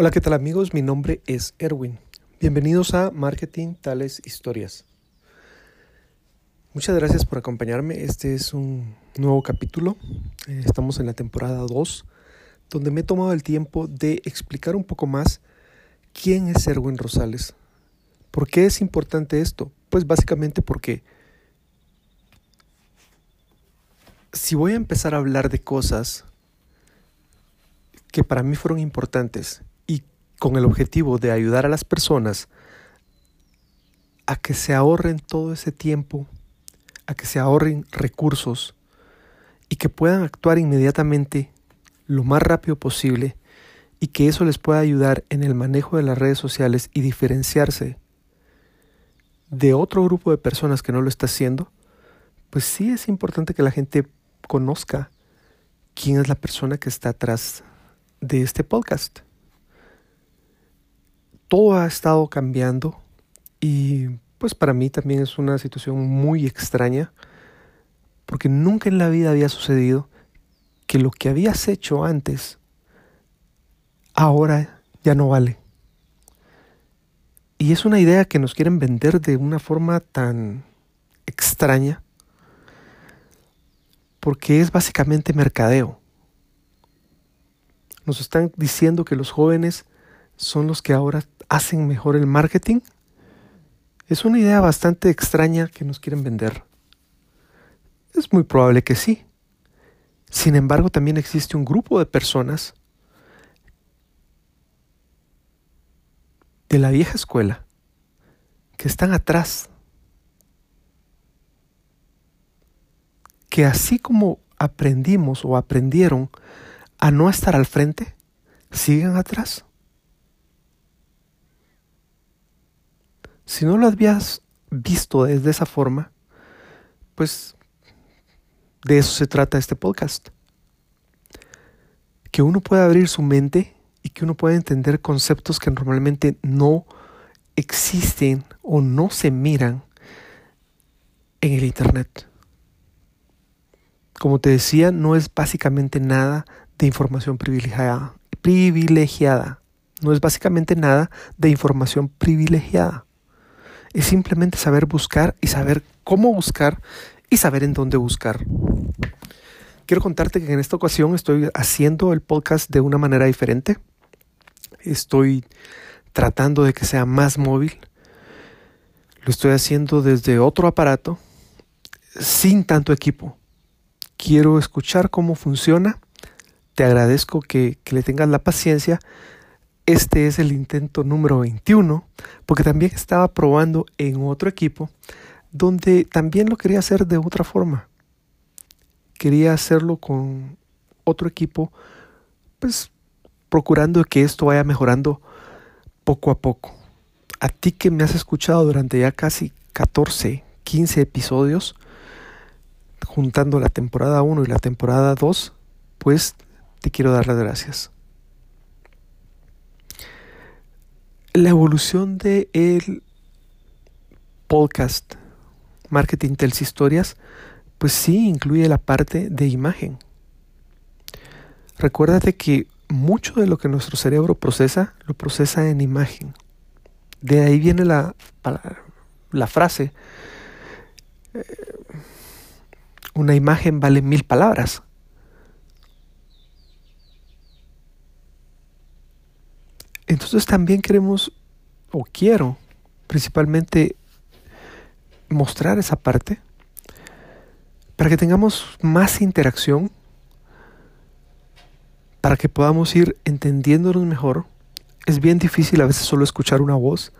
Hola, ¿qué tal amigos? Mi nombre es Erwin. Bienvenidos a Marketing Tales Historias. Muchas gracias por acompañarme. Este es un nuevo capítulo. Eh, estamos en la temporada 2, donde me he tomado el tiempo de explicar un poco más quién es Erwin Rosales. ¿Por qué es importante esto? Pues básicamente porque si voy a empezar a hablar de cosas que para mí fueron importantes con el objetivo de ayudar a las personas a que se ahorren todo ese tiempo, a que se ahorren recursos y que puedan actuar inmediatamente lo más rápido posible y que eso les pueda ayudar en el manejo de las redes sociales y diferenciarse de otro grupo de personas que no lo está haciendo, pues sí es importante que la gente conozca quién es la persona que está atrás de este podcast todo ha estado cambiando y pues para mí también es una situación muy extraña porque nunca en la vida había sucedido que lo que habías hecho antes ahora ya no vale. Y es una idea que nos quieren vender de una forma tan extraña porque es básicamente mercadeo. Nos están diciendo que los jóvenes son los que ahora hacen mejor el marketing? Es una idea bastante extraña que nos quieren vender. Es muy probable que sí. Sin embargo, también existe un grupo de personas de la vieja escuela que están atrás, que así como aprendimos o aprendieron a no estar al frente, siguen atrás. Si no lo habías visto desde esa forma, pues de eso se trata este podcast. Que uno pueda abrir su mente y que uno pueda entender conceptos que normalmente no existen o no se miran en el Internet. Como te decía, no es básicamente nada de información privilegiada. privilegiada. No es básicamente nada de información privilegiada es simplemente saber buscar y saber cómo buscar y saber en dónde buscar. Quiero contarte que en esta ocasión estoy haciendo el podcast de una manera diferente. Estoy tratando de que sea más móvil. Lo estoy haciendo desde otro aparato, sin tanto equipo. Quiero escuchar cómo funciona. Te agradezco que, que le tengas la paciencia este es el intento número 21, porque también estaba probando en otro equipo donde también lo quería hacer de otra forma. Quería hacerlo con otro equipo, pues procurando que esto vaya mejorando poco a poco. A ti que me has escuchado durante ya casi 14, 15 episodios, juntando la temporada 1 y la temporada 2, pues te quiero dar las gracias. La evolución de el podcast Marketing Tells Historias, pues sí incluye la parte de imagen. Recuérdate que mucho de lo que nuestro cerebro procesa, lo procesa en imagen. De ahí viene la, la frase, eh, una imagen vale mil palabras. Entonces también queremos, o quiero, principalmente mostrar esa parte para que tengamos más interacción, para que podamos ir entendiéndonos mejor. Es bien difícil a veces solo escuchar una voz.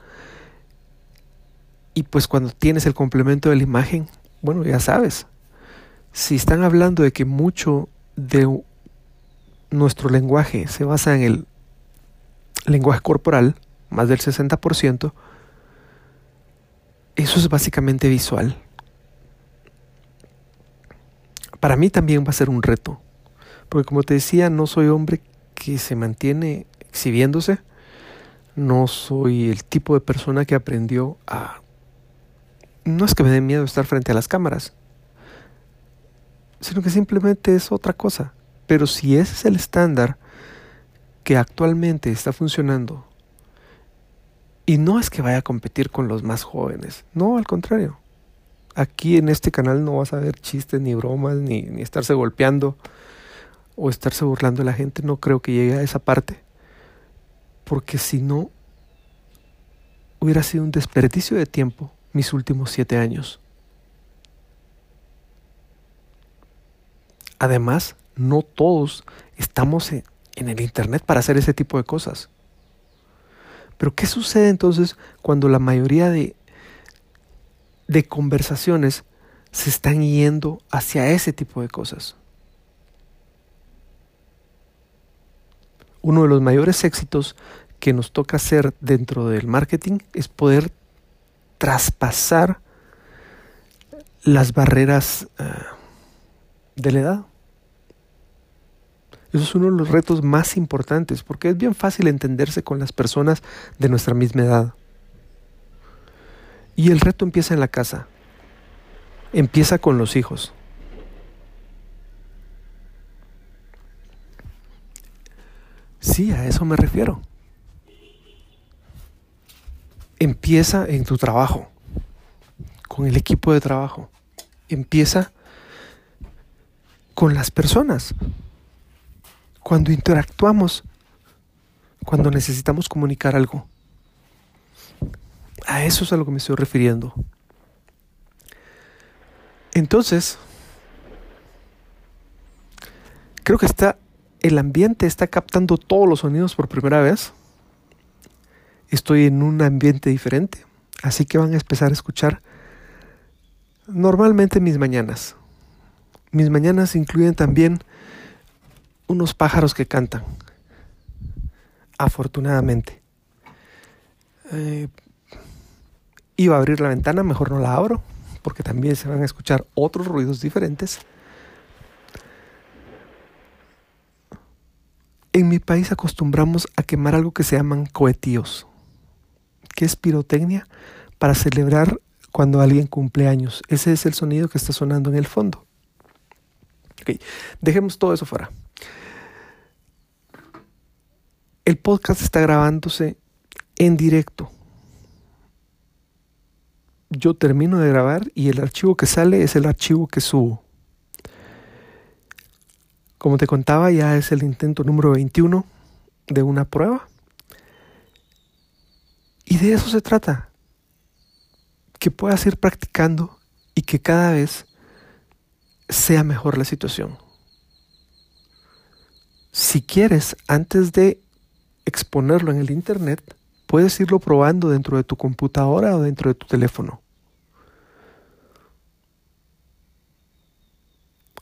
Y pues cuando tienes el complemento de la imagen, bueno, ya sabes, si están hablando de que mucho de nuestro lenguaje se basa en el lenguaje corporal, más del 60%, eso es básicamente visual. Para mí también va a ser un reto, porque como te decía, no soy hombre que se mantiene exhibiéndose, no soy el tipo de persona que aprendió a... No es que me dé miedo estar frente a las cámaras, sino que simplemente es otra cosa. Pero si ese es el estándar que actualmente está funcionando, y no es que vaya a competir con los más jóvenes, no, al contrario. Aquí en este canal no vas a ver chistes ni bromas, ni, ni estarse golpeando o estarse burlando de la gente, no creo que llegue a esa parte, porque si no, hubiera sido un desperdicio de tiempo mis últimos siete años. Además, no todos estamos en, el Internet para hacer ese tipo de cosas. Pero ¿qué sucede entonces cuando la mayoría de, de conversaciones se están yendo hacia ese tipo de cosas? Uno de los mayores éxitos que nos toca hacer dentro del marketing es poder traspasar las barreras uh, de la edad. Eso es uno de los retos más importantes porque es bien fácil entenderse con las personas de nuestra misma edad. Y el reto empieza en la casa. Empieza con los hijos. Sí, a eso me refiero. Empieza en tu trabajo, con el equipo de trabajo. Empieza con las personas. Cuando interactuamos, cuando necesitamos comunicar algo. A eso es a lo que me estoy refiriendo. Entonces, creo que está el ambiente está captando todos los sonidos por primera vez. Estoy en un ambiente diferente, así que van a empezar a escuchar normalmente mis mañanas. Mis mañanas incluyen también unos pájaros que cantan, afortunadamente. Eh, iba a abrir la ventana, mejor no la abro, porque también se van a escuchar otros ruidos diferentes. En mi país acostumbramos a quemar algo que se llaman cohetíos, que es pirotecnia para celebrar cuando alguien cumple años. Ese es el sonido que está sonando en el fondo. Dejemos todo eso fuera. El podcast está grabándose en directo. Yo termino de grabar y el archivo que sale es el archivo que subo. Como te contaba, ya es el intento número 21 de una prueba. Y de eso se trata. Que puedas ir practicando y que cada vez sea mejor la situación. Si quieres, antes de exponerlo en el Internet, puedes irlo probando dentro de tu computadora o dentro de tu teléfono.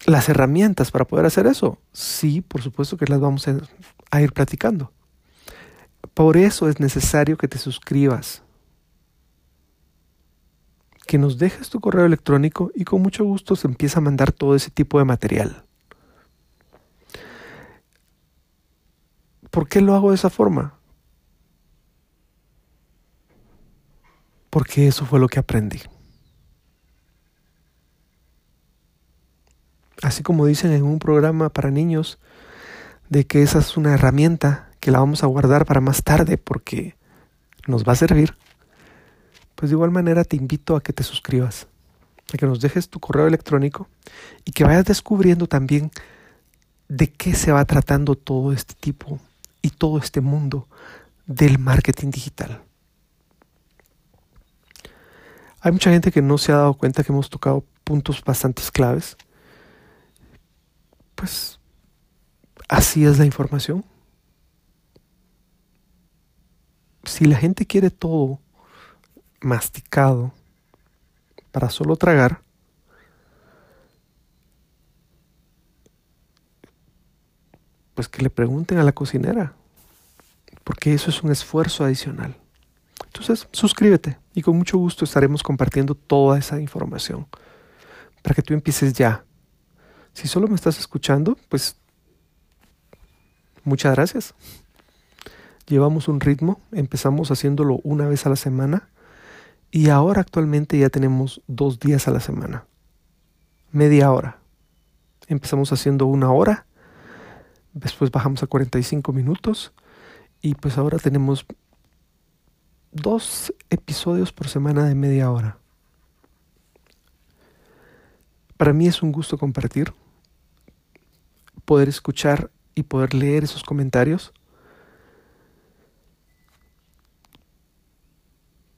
Las herramientas para poder hacer eso, sí, por supuesto que las vamos a, ir platicando. Por eso es necesario que te suscribas que nos dejes tu correo electrónico y con mucho gusto se empieza a mandar todo ese tipo de material. ¿Por qué lo hago de esa forma? Porque eso fue lo que aprendí. Así como dicen en un programa para niños, de que esa es una herramienta que la vamos a guardar para más tarde porque nos va a servir pues de igual manera te invito a que te suscribas, a que nos dejes tu correo electrónico y que vayas descubriendo también de qué se va tratando todo este tipo y todo este mundo del marketing digital. Hay mucha gente que no se ha dado cuenta que hemos tocado puntos bastante claves. Pues así es la información. Si la gente quiere todo masticado para solo tragar, pues que le pregunten a la cocinera, porque eso es un esfuerzo adicional. Entonces, suscríbete y con mucho gusto estaremos compartiendo toda esa información para que tú empieces ya. Si solo me estás escuchando, pues muchas gracias. Llevamos un ritmo, empezamos haciéndolo una vez a la semana y ahora actualmente ya tenemos dos días a la semana. Media hora. Empezamos haciendo una hora después bajamos a 45 minutos y pues ahora tenemos dos episodios por semana de media hora. Para mí es un gusto compartir, poder escuchar y poder leer esos comentarios.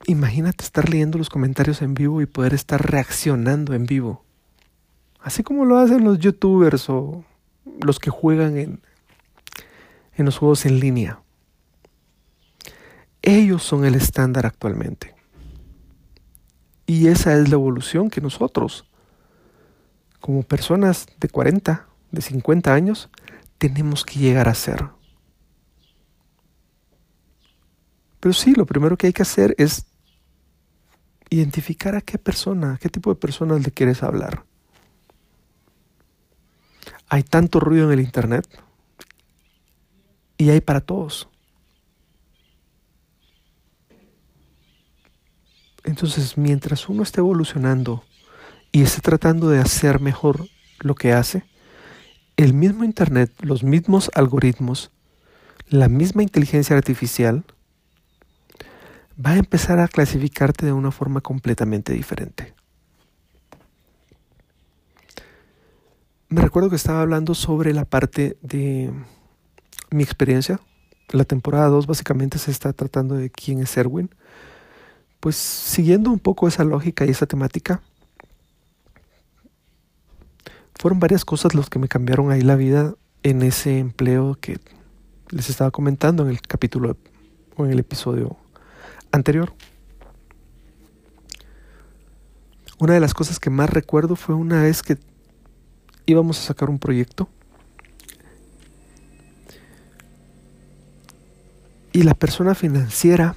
Imagínate estar leyendo los comentarios en vivo y poder estar reaccionando en vivo. Así como lo hacen los youtubers o los que juegan en, en los juegos en línea. Ellos son el estándar actualmente. Y esa es la evolución que nosotros, como personas de 40, de 50 años, tenemos que llegar a ser. Pero sí, lo primero que hay que hacer es identificar a qué persona, qué tipo de personas le quieres hablar. Hay tanto ruido en el Internet y hay para todos. Entonces, mientras uno esté evolucionando y esté tratando de hacer mejor lo que hace, el mismo Internet, los mismos algoritmos, la misma inteligencia artificial, va a empezar a clasificarte de una forma completamente diferente. Me recuerdo que estaba hablando sobre la parte de mi experiencia. La temporada 2 básicamente se está tratando de quién es Erwin. Pues siguiendo un poco esa lógica y esa temática, fueron varias cosas los que me cambiaron ahí la vida en ese empleo que les estaba comentando en el capítulo o en el episodio anterior. Una de las cosas que más recuerdo fue una vez que íbamos a sacar un proyecto y la persona financiera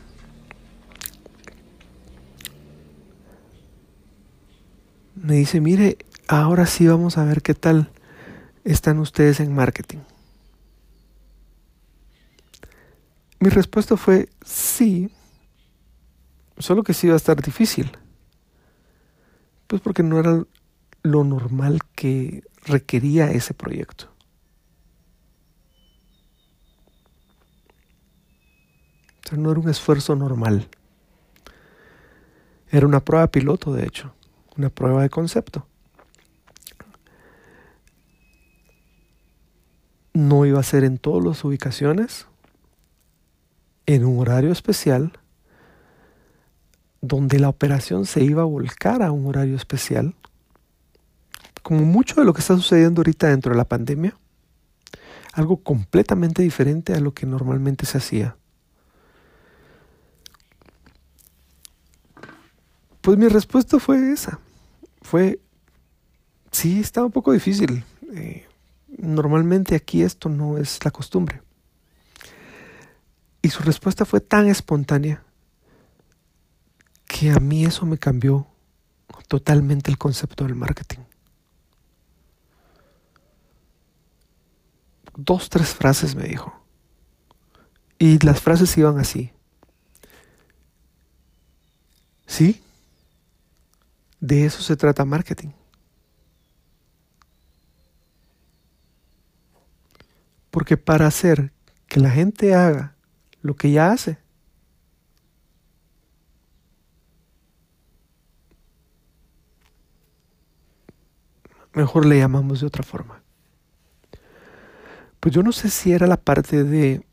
me dice, mire, ahora sí vamos a ver qué tal están ustedes en marketing. Mi respuesta fue sí, solo que sí iba a estar difícil. Pues porque no era lo normal que requería ese proyecto. No era un esfuerzo normal. Era una prueba piloto, de hecho, una prueba de concepto. No iba a ser en todas las ubicaciones, en un horario especial, donde la operación se iba a volcar a un horario especial como mucho de lo que está sucediendo ahorita dentro de la pandemia, algo completamente diferente a lo que normalmente se hacía. Pues mi respuesta fue esa. Fue, sí, estaba un poco difícil. Eh, normalmente aquí esto no es la costumbre. Y su respuesta fue tan espontánea que a mí eso me cambió totalmente el concepto del marketing. dos, tres frases me dijo. Y las frases iban así. ¿Sí? De eso se trata marketing. Porque para hacer que la gente haga lo que ya hace, mejor le llamamos de otra forma pues yo no sé si era la parte de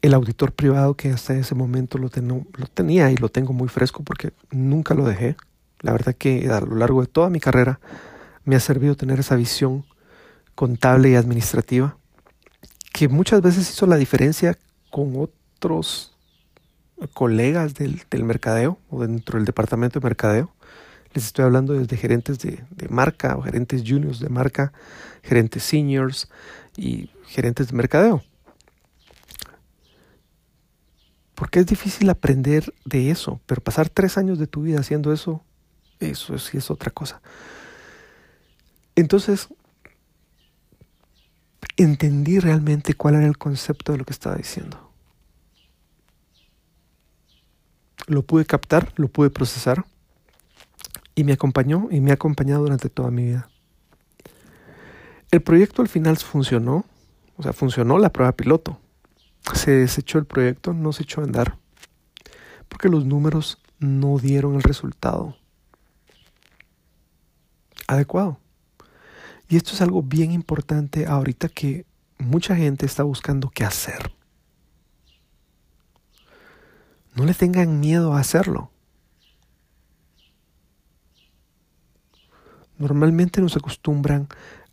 el auditor privado que hasta ese momento lo, lo tenía y lo tengo muy fresco porque nunca lo dejé. La verdad que a lo largo de toda mi carrera me ha servido tener esa visión contable y administrativa que muchas veces hizo la diferencia con otros colegas del, del mercadeo o dentro del departamento de mercadeo. Les estoy hablando desde gerentes de, de marca o gerentes juniors de marca, gerentes seniors, y gerentes de mercadeo. Porque es difícil aprender de eso, pero pasar tres años de tu vida haciendo eso, eso sí es otra cosa. Entonces, entendí realmente cuál era el concepto de lo que estaba diciendo. Lo pude captar, lo pude procesar y me acompañó y me ha acompañado durante toda mi vida. El proyecto al final funcionó, O sea, funcionó la prueba piloto. Se desechó el proyecto, no se echó a andar. Porque los números no dieron el resultado adecuado. Y esto es algo bien importante ahorita que mucha gente está buscando qué hacer. No le tengan miedo a hacerlo. Normalmente nos acostumbran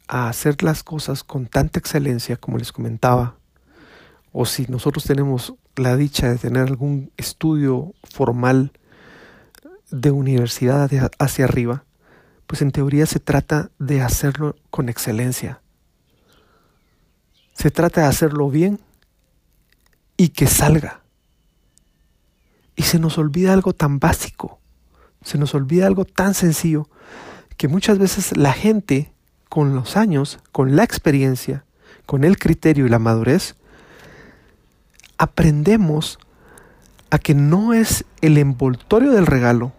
a hacer las cosas con tanta excelencia como les comentaba. O si nosotros tenemos la dicha de tener algún estudio formal de universidad hacia arriba, pues en teoría se trata de hacerlo con excelencia. Se trata de hacerlo bien y que salga. Y se nos olvida algo tan básico, se nos olvida algo tan sencillo, que muchas veces la gente con los años, con la experiencia, con el criterio y la madurez, aprendemos a que no es el envoltorio del regalo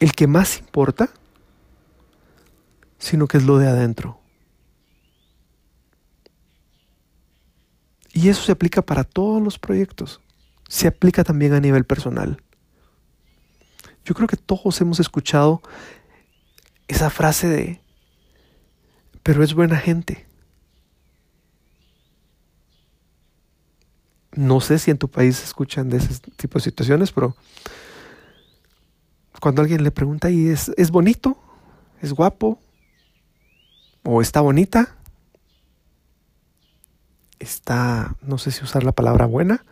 el que más importa, sino que es lo de adentro. Y eso se aplica para todos los proyectos. Se aplica también a nivel personal. Yo creo que todos hemos escuchado esa frase de, pero es buena gente. No sé si en tu país escuchan de ese tipo de situaciones, pero cuando alguien le pregunta, ¿y es, es bonito? ¿Es guapo? ¿O está bonita? está, no sé si usar la palabra buena,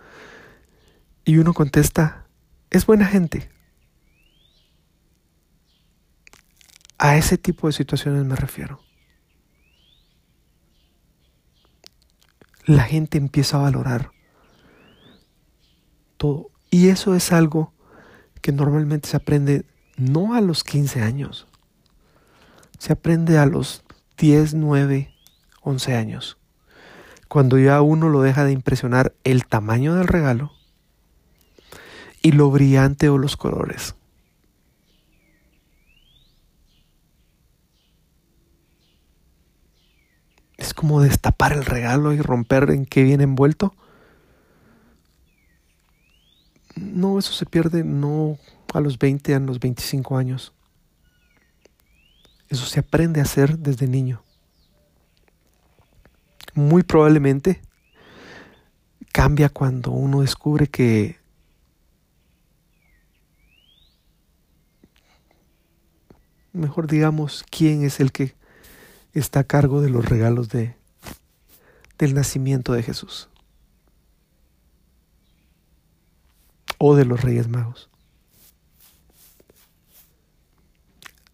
y uno contesta, es buena gente. A ese tipo de situaciones me refiero. La gente empieza a valorar todo. Y eso es algo que normalmente se aprende no a los 15 años, se aprende a los 10, 9, 11 años cuando ya uno lo deja de impresionar el tamaño del regalo y lo brillante o los colores. Es como destapar el regalo y romper en qué viene envuelto. No, eso se pierde no a los 20, a los 25 años. Eso se aprende a hacer desde niño muy probablemente cambia cuando uno descubre que mejor digamos quién es el que está a cargo de los regalos de del nacimiento de Jesús o de los Reyes Magos.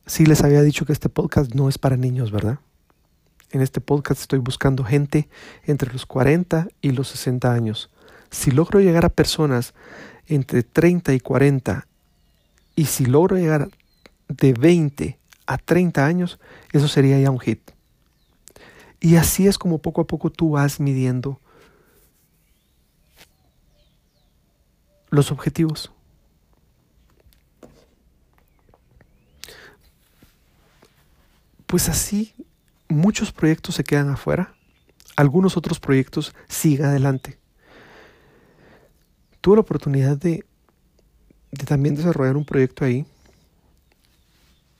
Sí les había dicho que este podcast no es para niños, ¿verdad? En este podcast estoy buscando gente entre los 40 y los 60 años. Si logro llegar a personas entre 30 y 40 y si logro llegar de 20 a 30 años, eso sería ya un hit. Y así es como poco a poco tú vas midiendo los objetivos. Pues así muchos proyectos se quedan afuera, algunos otros proyectos siguen adelante. Tuve la oportunidad de, de también desarrollar un proyecto ahí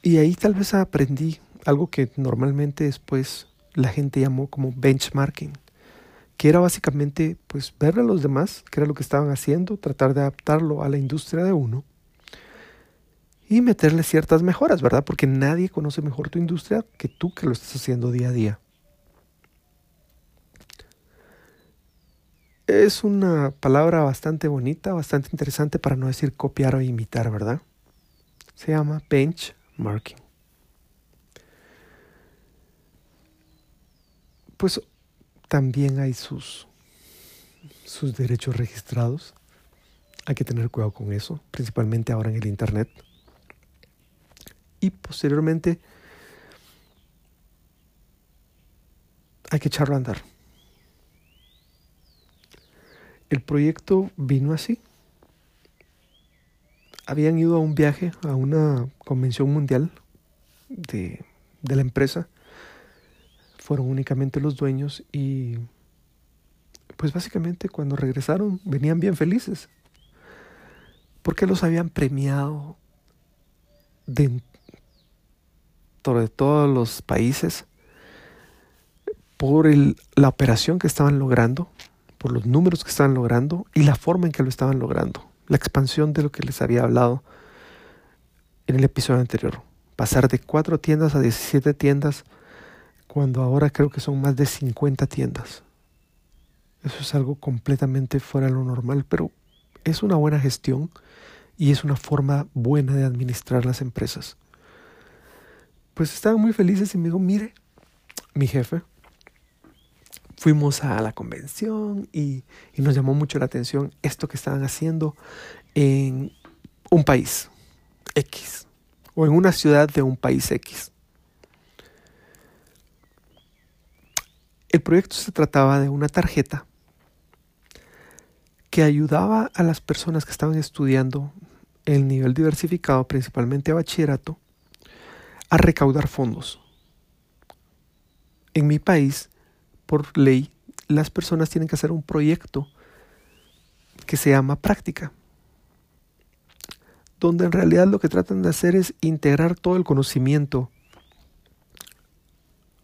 y ahí tal vez aprendí algo que normalmente después la gente llamó como benchmarking, que era básicamente pues ver a los demás, qué era lo que estaban haciendo, tratar de adaptarlo a la industria de uno y meterle ciertas mejoras, ¿verdad? Porque nadie conoce mejor tu industria que tú que lo estás haciendo día a día. Es una palabra bastante bonita, bastante interesante para no decir copiar o imitar, ¿verdad? Se llama benchmarking. Pues también hay sus, sus derechos registrados. Hay que tener cuidado con eso, principalmente ahora en el Internet y posteriormente hay que echarlo a andar. El proyecto vino así. Habían ido a un viaje a una convención mundial de, de la empresa fueron únicamente los dueños y pues básicamente cuando regresaron venían bien felices porque los habían premiado dentro de todos los países por la operación que estaban logrando, por los números que estaban logrando y la forma en que lo estaban logrando, la expansión de lo que les había hablado en el episodio anterior. Pasar de cuatro tiendas a 17 tiendas cuando ahora creo que son más de 50 tiendas. Eso es algo completamente fuera de lo normal, pero es una buena gestión y es una forma buena de administrar las empresas. Pues estaban muy felices y me dijo, mire, mi jefe, fuimos a la convención y, y nos llamó mucho la atención esto que estaban haciendo en un país X o en una ciudad de un país X. El proyecto se trataba de una tarjeta que ayudaba a las personas que estaban estudiando el nivel diversificado, principalmente a bachillerato, a recaudar fondos. En mi país, por ley, las personas tienen que hacer un proyecto que se llama práctica, donde en realidad lo que tratan de hacer es integrar todo el conocimiento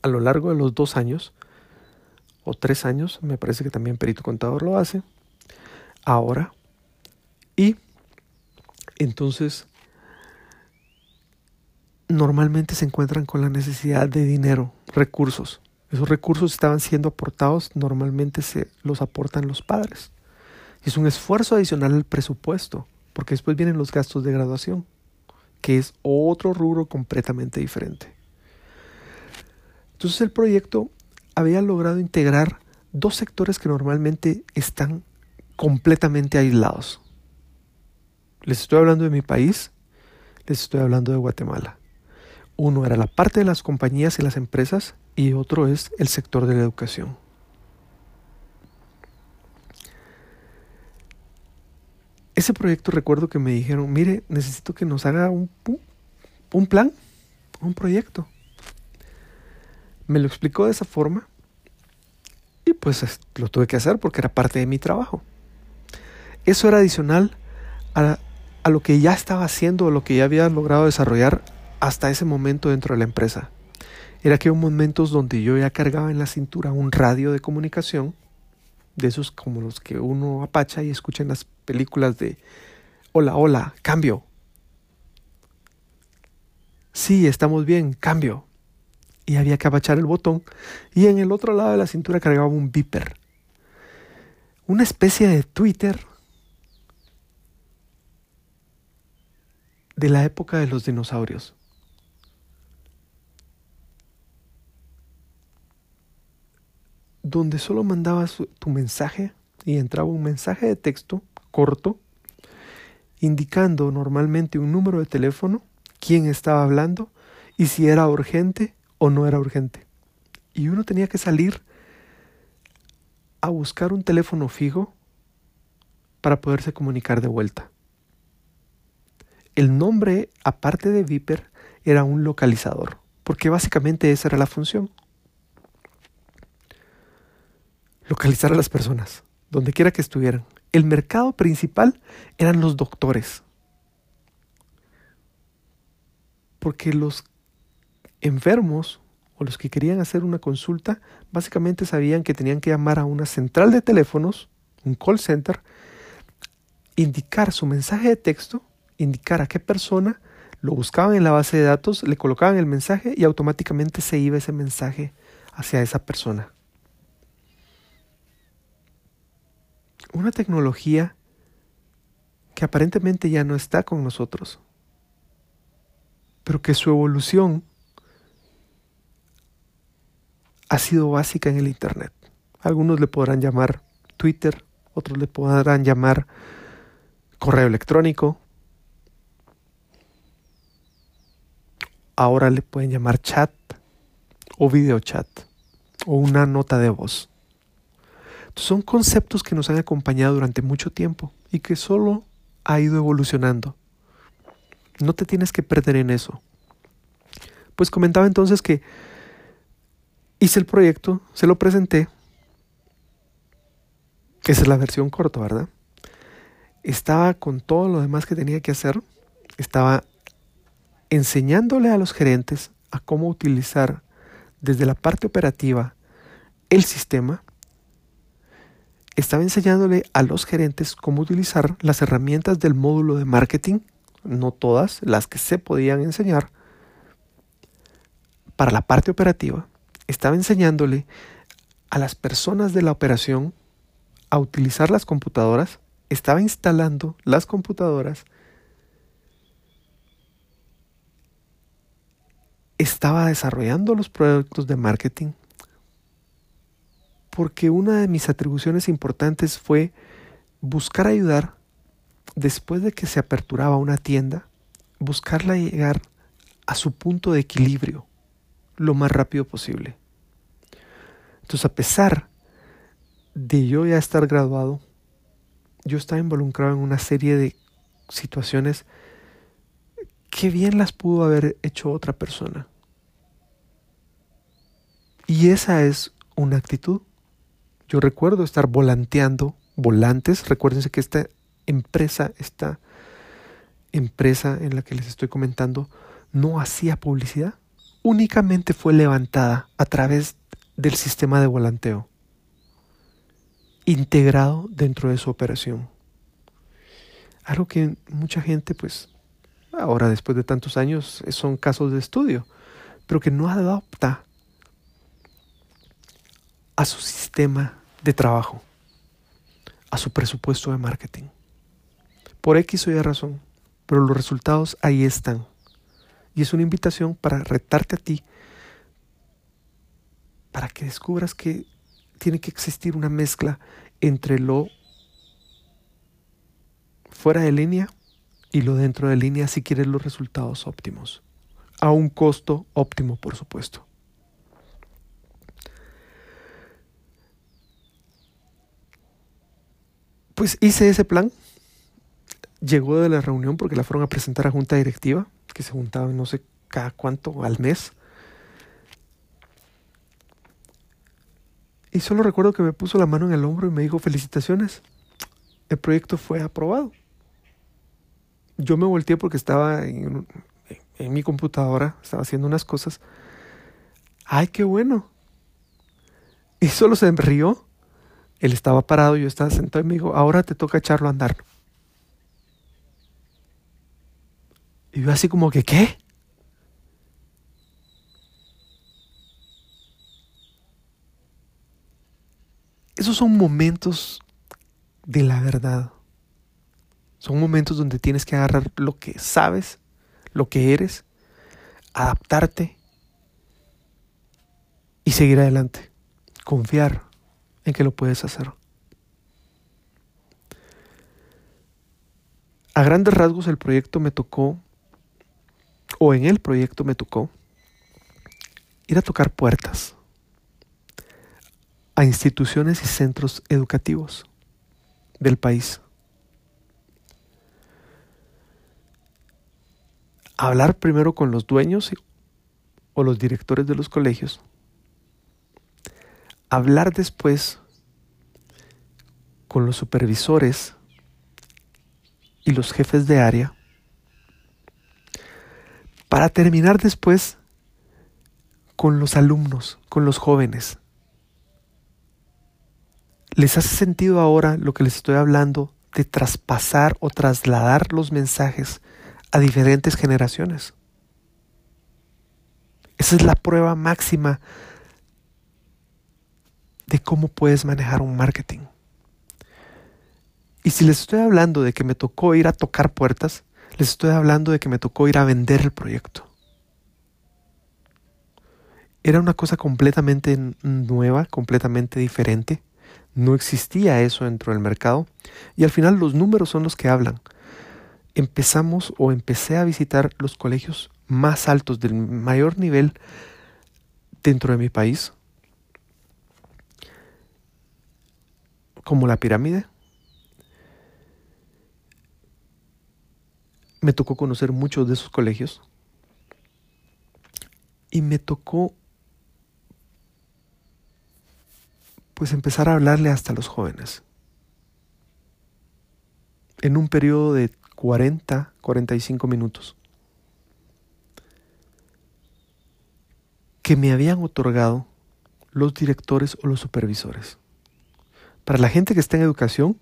a lo largo de los dos años o tres años, me parece que también Perito Contador lo hace, ahora. Y entonces normalmente se encuentran con la necesidad de dinero, recursos. Esos recursos estaban siendo aportados, normalmente se los aportan los padres. Es un esfuerzo adicional al presupuesto, porque después vienen los gastos de graduación, que es otro rubro completamente diferente. Entonces el proyecto había logrado integrar dos sectores que normalmente están completamente aislados. Les estoy hablando de mi país, les estoy hablando de Guatemala. Uno era la parte de las compañías y las empresas y otro es el sector de la educación. Ese proyecto recuerdo que me dijeron, mire, necesito que nos haga un, un plan, un proyecto. Me lo explicó de esa forma y pues lo tuve que hacer porque era parte de mi trabajo. Eso era adicional a, a lo que ya estaba haciendo o lo que ya había logrado desarrollar hasta ese momento dentro de la empresa. Era que hubo momentos donde yo ya cargaba en la cintura un radio de comunicación, de esos como los que uno apacha y escucha en las películas de hola, hola, cambio. Sí, estamos bien, cambio y había que abachar el botón y en el otro lado de la cintura cargaba un beeper. Una especie de Twitter de la época de los dinosaurios. Donde solo mandabas tu mensaje y entraba un mensaje de texto corto indicando normalmente un número de teléfono, quién estaba hablando y si era urgente o no era urgente. Y uno tenía que salir a buscar un teléfono fijo para poderse comunicar de vuelta. El nombre, aparte de Viper, era un localizador, porque básicamente esa era la función. Localizar a las personas, donde quiera que estuvieran. El mercado principal eran los doctores. Porque los enfermos o los que querían hacer una consulta básicamente sabían que tenían que llamar a una central de teléfonos, un call center, indicar su mensaje de texto, indicar a qué persona, lo buscaban en la base de datos, le colocaban el mensaje y automáticamente se iba ese mensaje hacia esa persona. Una tecnología que aparentemente ya no está con nosotros, pero que su evolución ha sido básica en el Internet. Algunos le podrán llamar Twitter, otros le podrán llamar correo electrónico. Ahora le pueden llamar chat o video chat o una nota de voz. son conceptos que nos han acompañado durante mucho tiempo y que solo ha ido evolucionando. No te tienes que perder en eso. Pues comentaba entonces que Hice el proyecto, se lo presenté. Esa es la versión corta, ¿verdad? Estaba con todo lo demás que tenía que hacer. Estaba enseñándole a los gerentes a cómo utilizar desde la parte operativa el sistema. Estaba enseñándole a los gerentes cómo utilizar las herramientas del módulo de marketing, no todas, las que se podían enseñar, para la parte operativa. Estaba enseñándole a las personas de la operación a utilizar las computadoras. Estaba instalando las computadoras estaba desarrollando los proyectos de marketing porque una de mis atribuciones importantes fue buscar ayudar después de que se aperturaba una tienda, buscarla llegar a su punto de equilibrio lo más rápido posible. Entonces, a pesar de yo ya estar graduado, yo estaba involucrado en una serie de situaciones qué bien las pudo haber hecho otra persona. Y esa es una actitud. Yo recuerdo estar volanteando, volantes, recuérdense que esta empresa, esta empresa en la que les estoy comentando, no hacía publicidad, únicamente fue levantada a través del sistema de volanteo, integrado dentro de su operación. Algo que mucha gente pues ahora después de tantos años son casos de estudio, pero que no adopta a su sistema de trabajo, a su presupuesto de marketing. Por X o Y razón, pero los resultados ahí están. Y es una invitación para retarte a ti, para que descubras que tiene que existir una mezcla entre lo fuera de línea y lo dentro de línea si quieres los resultados óptimos. A un costo óptimo, por supuesto. Pues hice ese plan. Llegó de la reunión porque la fueron a presentar a junta directiva, que se juntaban no sé cada cuánto al mes. Y solo recuerdo que me puso la mano en el hombro y me dijo felicitaciones. El proyecto fue aprobado yo me volteé porque estaba en, mi computadora, estaba haciendo unas cosas. ¡Ay, qué bueno! Y solo se rió. Él estaba parado, yo estaba sentado y me dijo, ahora te toca echarlo a andar. Y yo así como que, ¿qué? Esos son momentos de la verdad. Son momentos donde tienes que agarrar lo que sabes, lo que eres, adaptarte y seguir adelante. Confiar en que lo puedes hacer. A grandes rasgos el proyecto me tocó, o en el proyecto me tocó, ir a tocar puertas a instituciones y centros educativos del país. hablar primero con los dueños o los directores de los colegios, hablar después con los supervisores y los jefes de área, para terminar después con los alumnos, con los jóvenes. ¿Les hace sentido ahora lo que les estoy hablando de traspasar o trasladar los mensajes a diferentes generaciones. Esa es la prueba máxima de cómo puedes manejar un marketing. Y si les estoy hablando de que me tocó ir a tocar puertas, les estoy hablando de que me tocó ir a vender el proyecto. Era una cosa completamente nueva, completamente diferente. No existía eso dentro del mercado. Y al final los números son los que hablan empezamos o empecé a visitar los colegios más altos del mayor nivel dentro de mi país, como la pirámide. Me tocó conocer muchos de esos colegios y me tocó pues empezar a hablarle hasta a los jóvenes. En un periodo de 40, 45 minutos. Que me habían otorgado los directores o los supervisores. Para la gente que está en educación,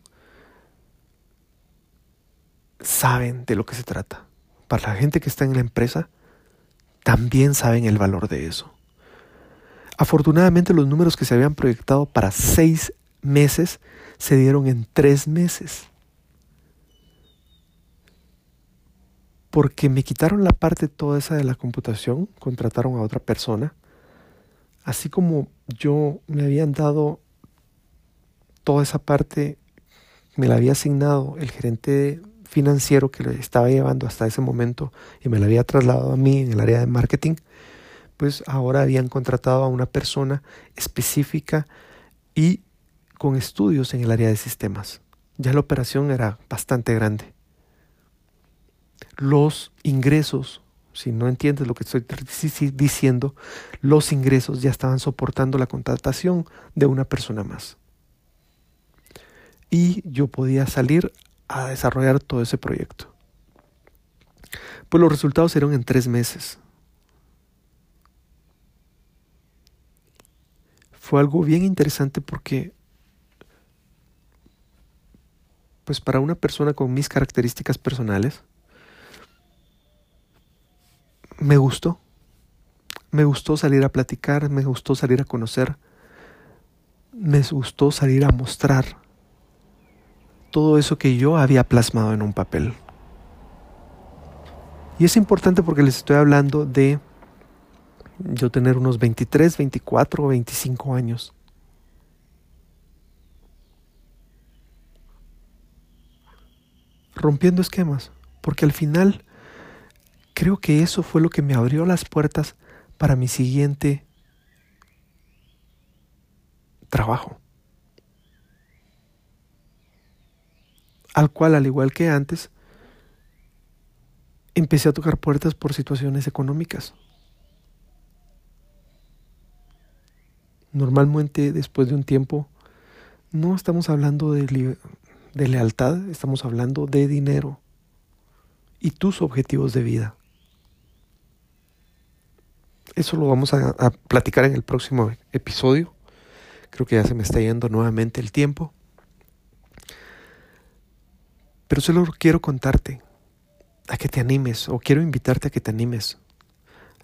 saben de lo que se trata. Para la gente que está en la empresa, también saben el valor de eso. Afortunadamente los números que se habían proyectado para seis meses se dieron en tres meses. Porque me quitaron la parte toda esa de la computación, contrataron a otra persona, así como yo me habían dado toda esa parte, me la había asignado el gerente financiero que le estaba llevando hasta ese momento y me la había trasladado a mí en el área de marketing, pues ahora habían contratado a una persona específica y con estudios en el área de sistemas. Ya la operación era bastante grande. Los ingresos, si no entiendes lo que estoy diciendo, los ingresos ya estaban soportando la contratación de una persona más. Y yo podía salir a desarrollar todo ese proyecto. Pues los resultados eran en tres meses. Fue algo bien interesante porque, pues para una persona con mis características personales, me gustó. Me gustó salir a platicar, me gustó salir a conocer, me gustó salir a mostrar todo eso que yo había plasmado en un papel. Y es importante porque les estoy hablando de yo tener unos 23, 24 o 25 años. Rompiendo esquemas, porque al final creo que eso fue lo que me abrió las puertas para mi siguiente trabajo. Al cual, al igual que antes, empecé a tocar puertas por situaciones económicas. Normalmente, después de un tiempo, no estamos hablando de, lealtad, estamos hablando de dinero y tus objetivos de vida. Eso lo vamos a, a platicar en el próximo episodio. Creo que ya se me está yendo nuevamente el tiempo. Pero solo quiero contarte a que te animes o quiero invitarte a que te animes.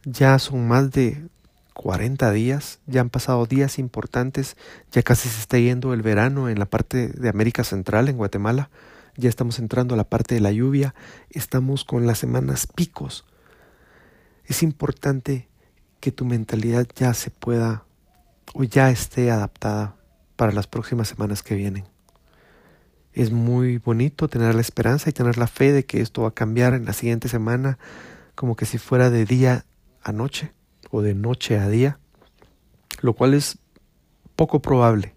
Ya son más de 40 días, ya han pasado días importantes, ya casi se está yendo el verano en la parte de América Central, en Guatemala, ya estamos entrando a la parte de la lluvia, estamos con las semanas picos. Es importante que tu mentalidad ya se pueda o ya esté adaptada para las próximas semanas que vienen. Es muy bonito tener la esperanza y tener la fe de que esto va a cambiar en la siguiente semana, como que si fuera de día a noche o de noche a día, lo cual es poco probable.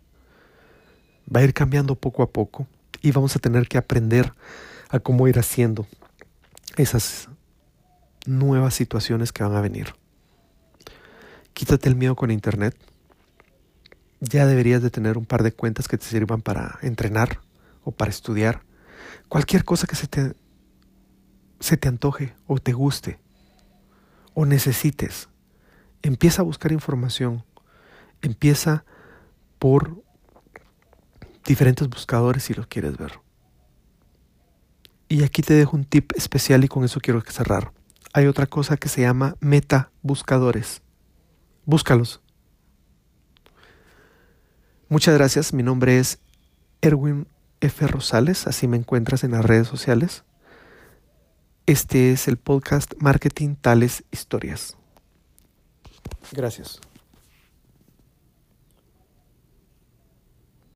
Va a ir cambiando poco a poco y vamos a tener que aprender a cómo ir haciendo esas nuevas situaciones que van a venir. Quítate el miedo con Internet. Ya deberías de tener un par de cuentas que te sirvan para entrenar o para estudiar, cualquier cosa que se te, se te antoje o te guste o necesites, empieza a buscar información, empieza por diferentes buscadores si los quieres ver. Y aquí te dejo un tip especial y con eso quiero cerrar. Hay otra cosa que se llama meta buscadores. Búscalos. Muchas gracias. Mi nombre es Erwin F. Rosales, así me encuentras en las redes sociales. Este es el podcast Marketing Tales Historias. Gracias.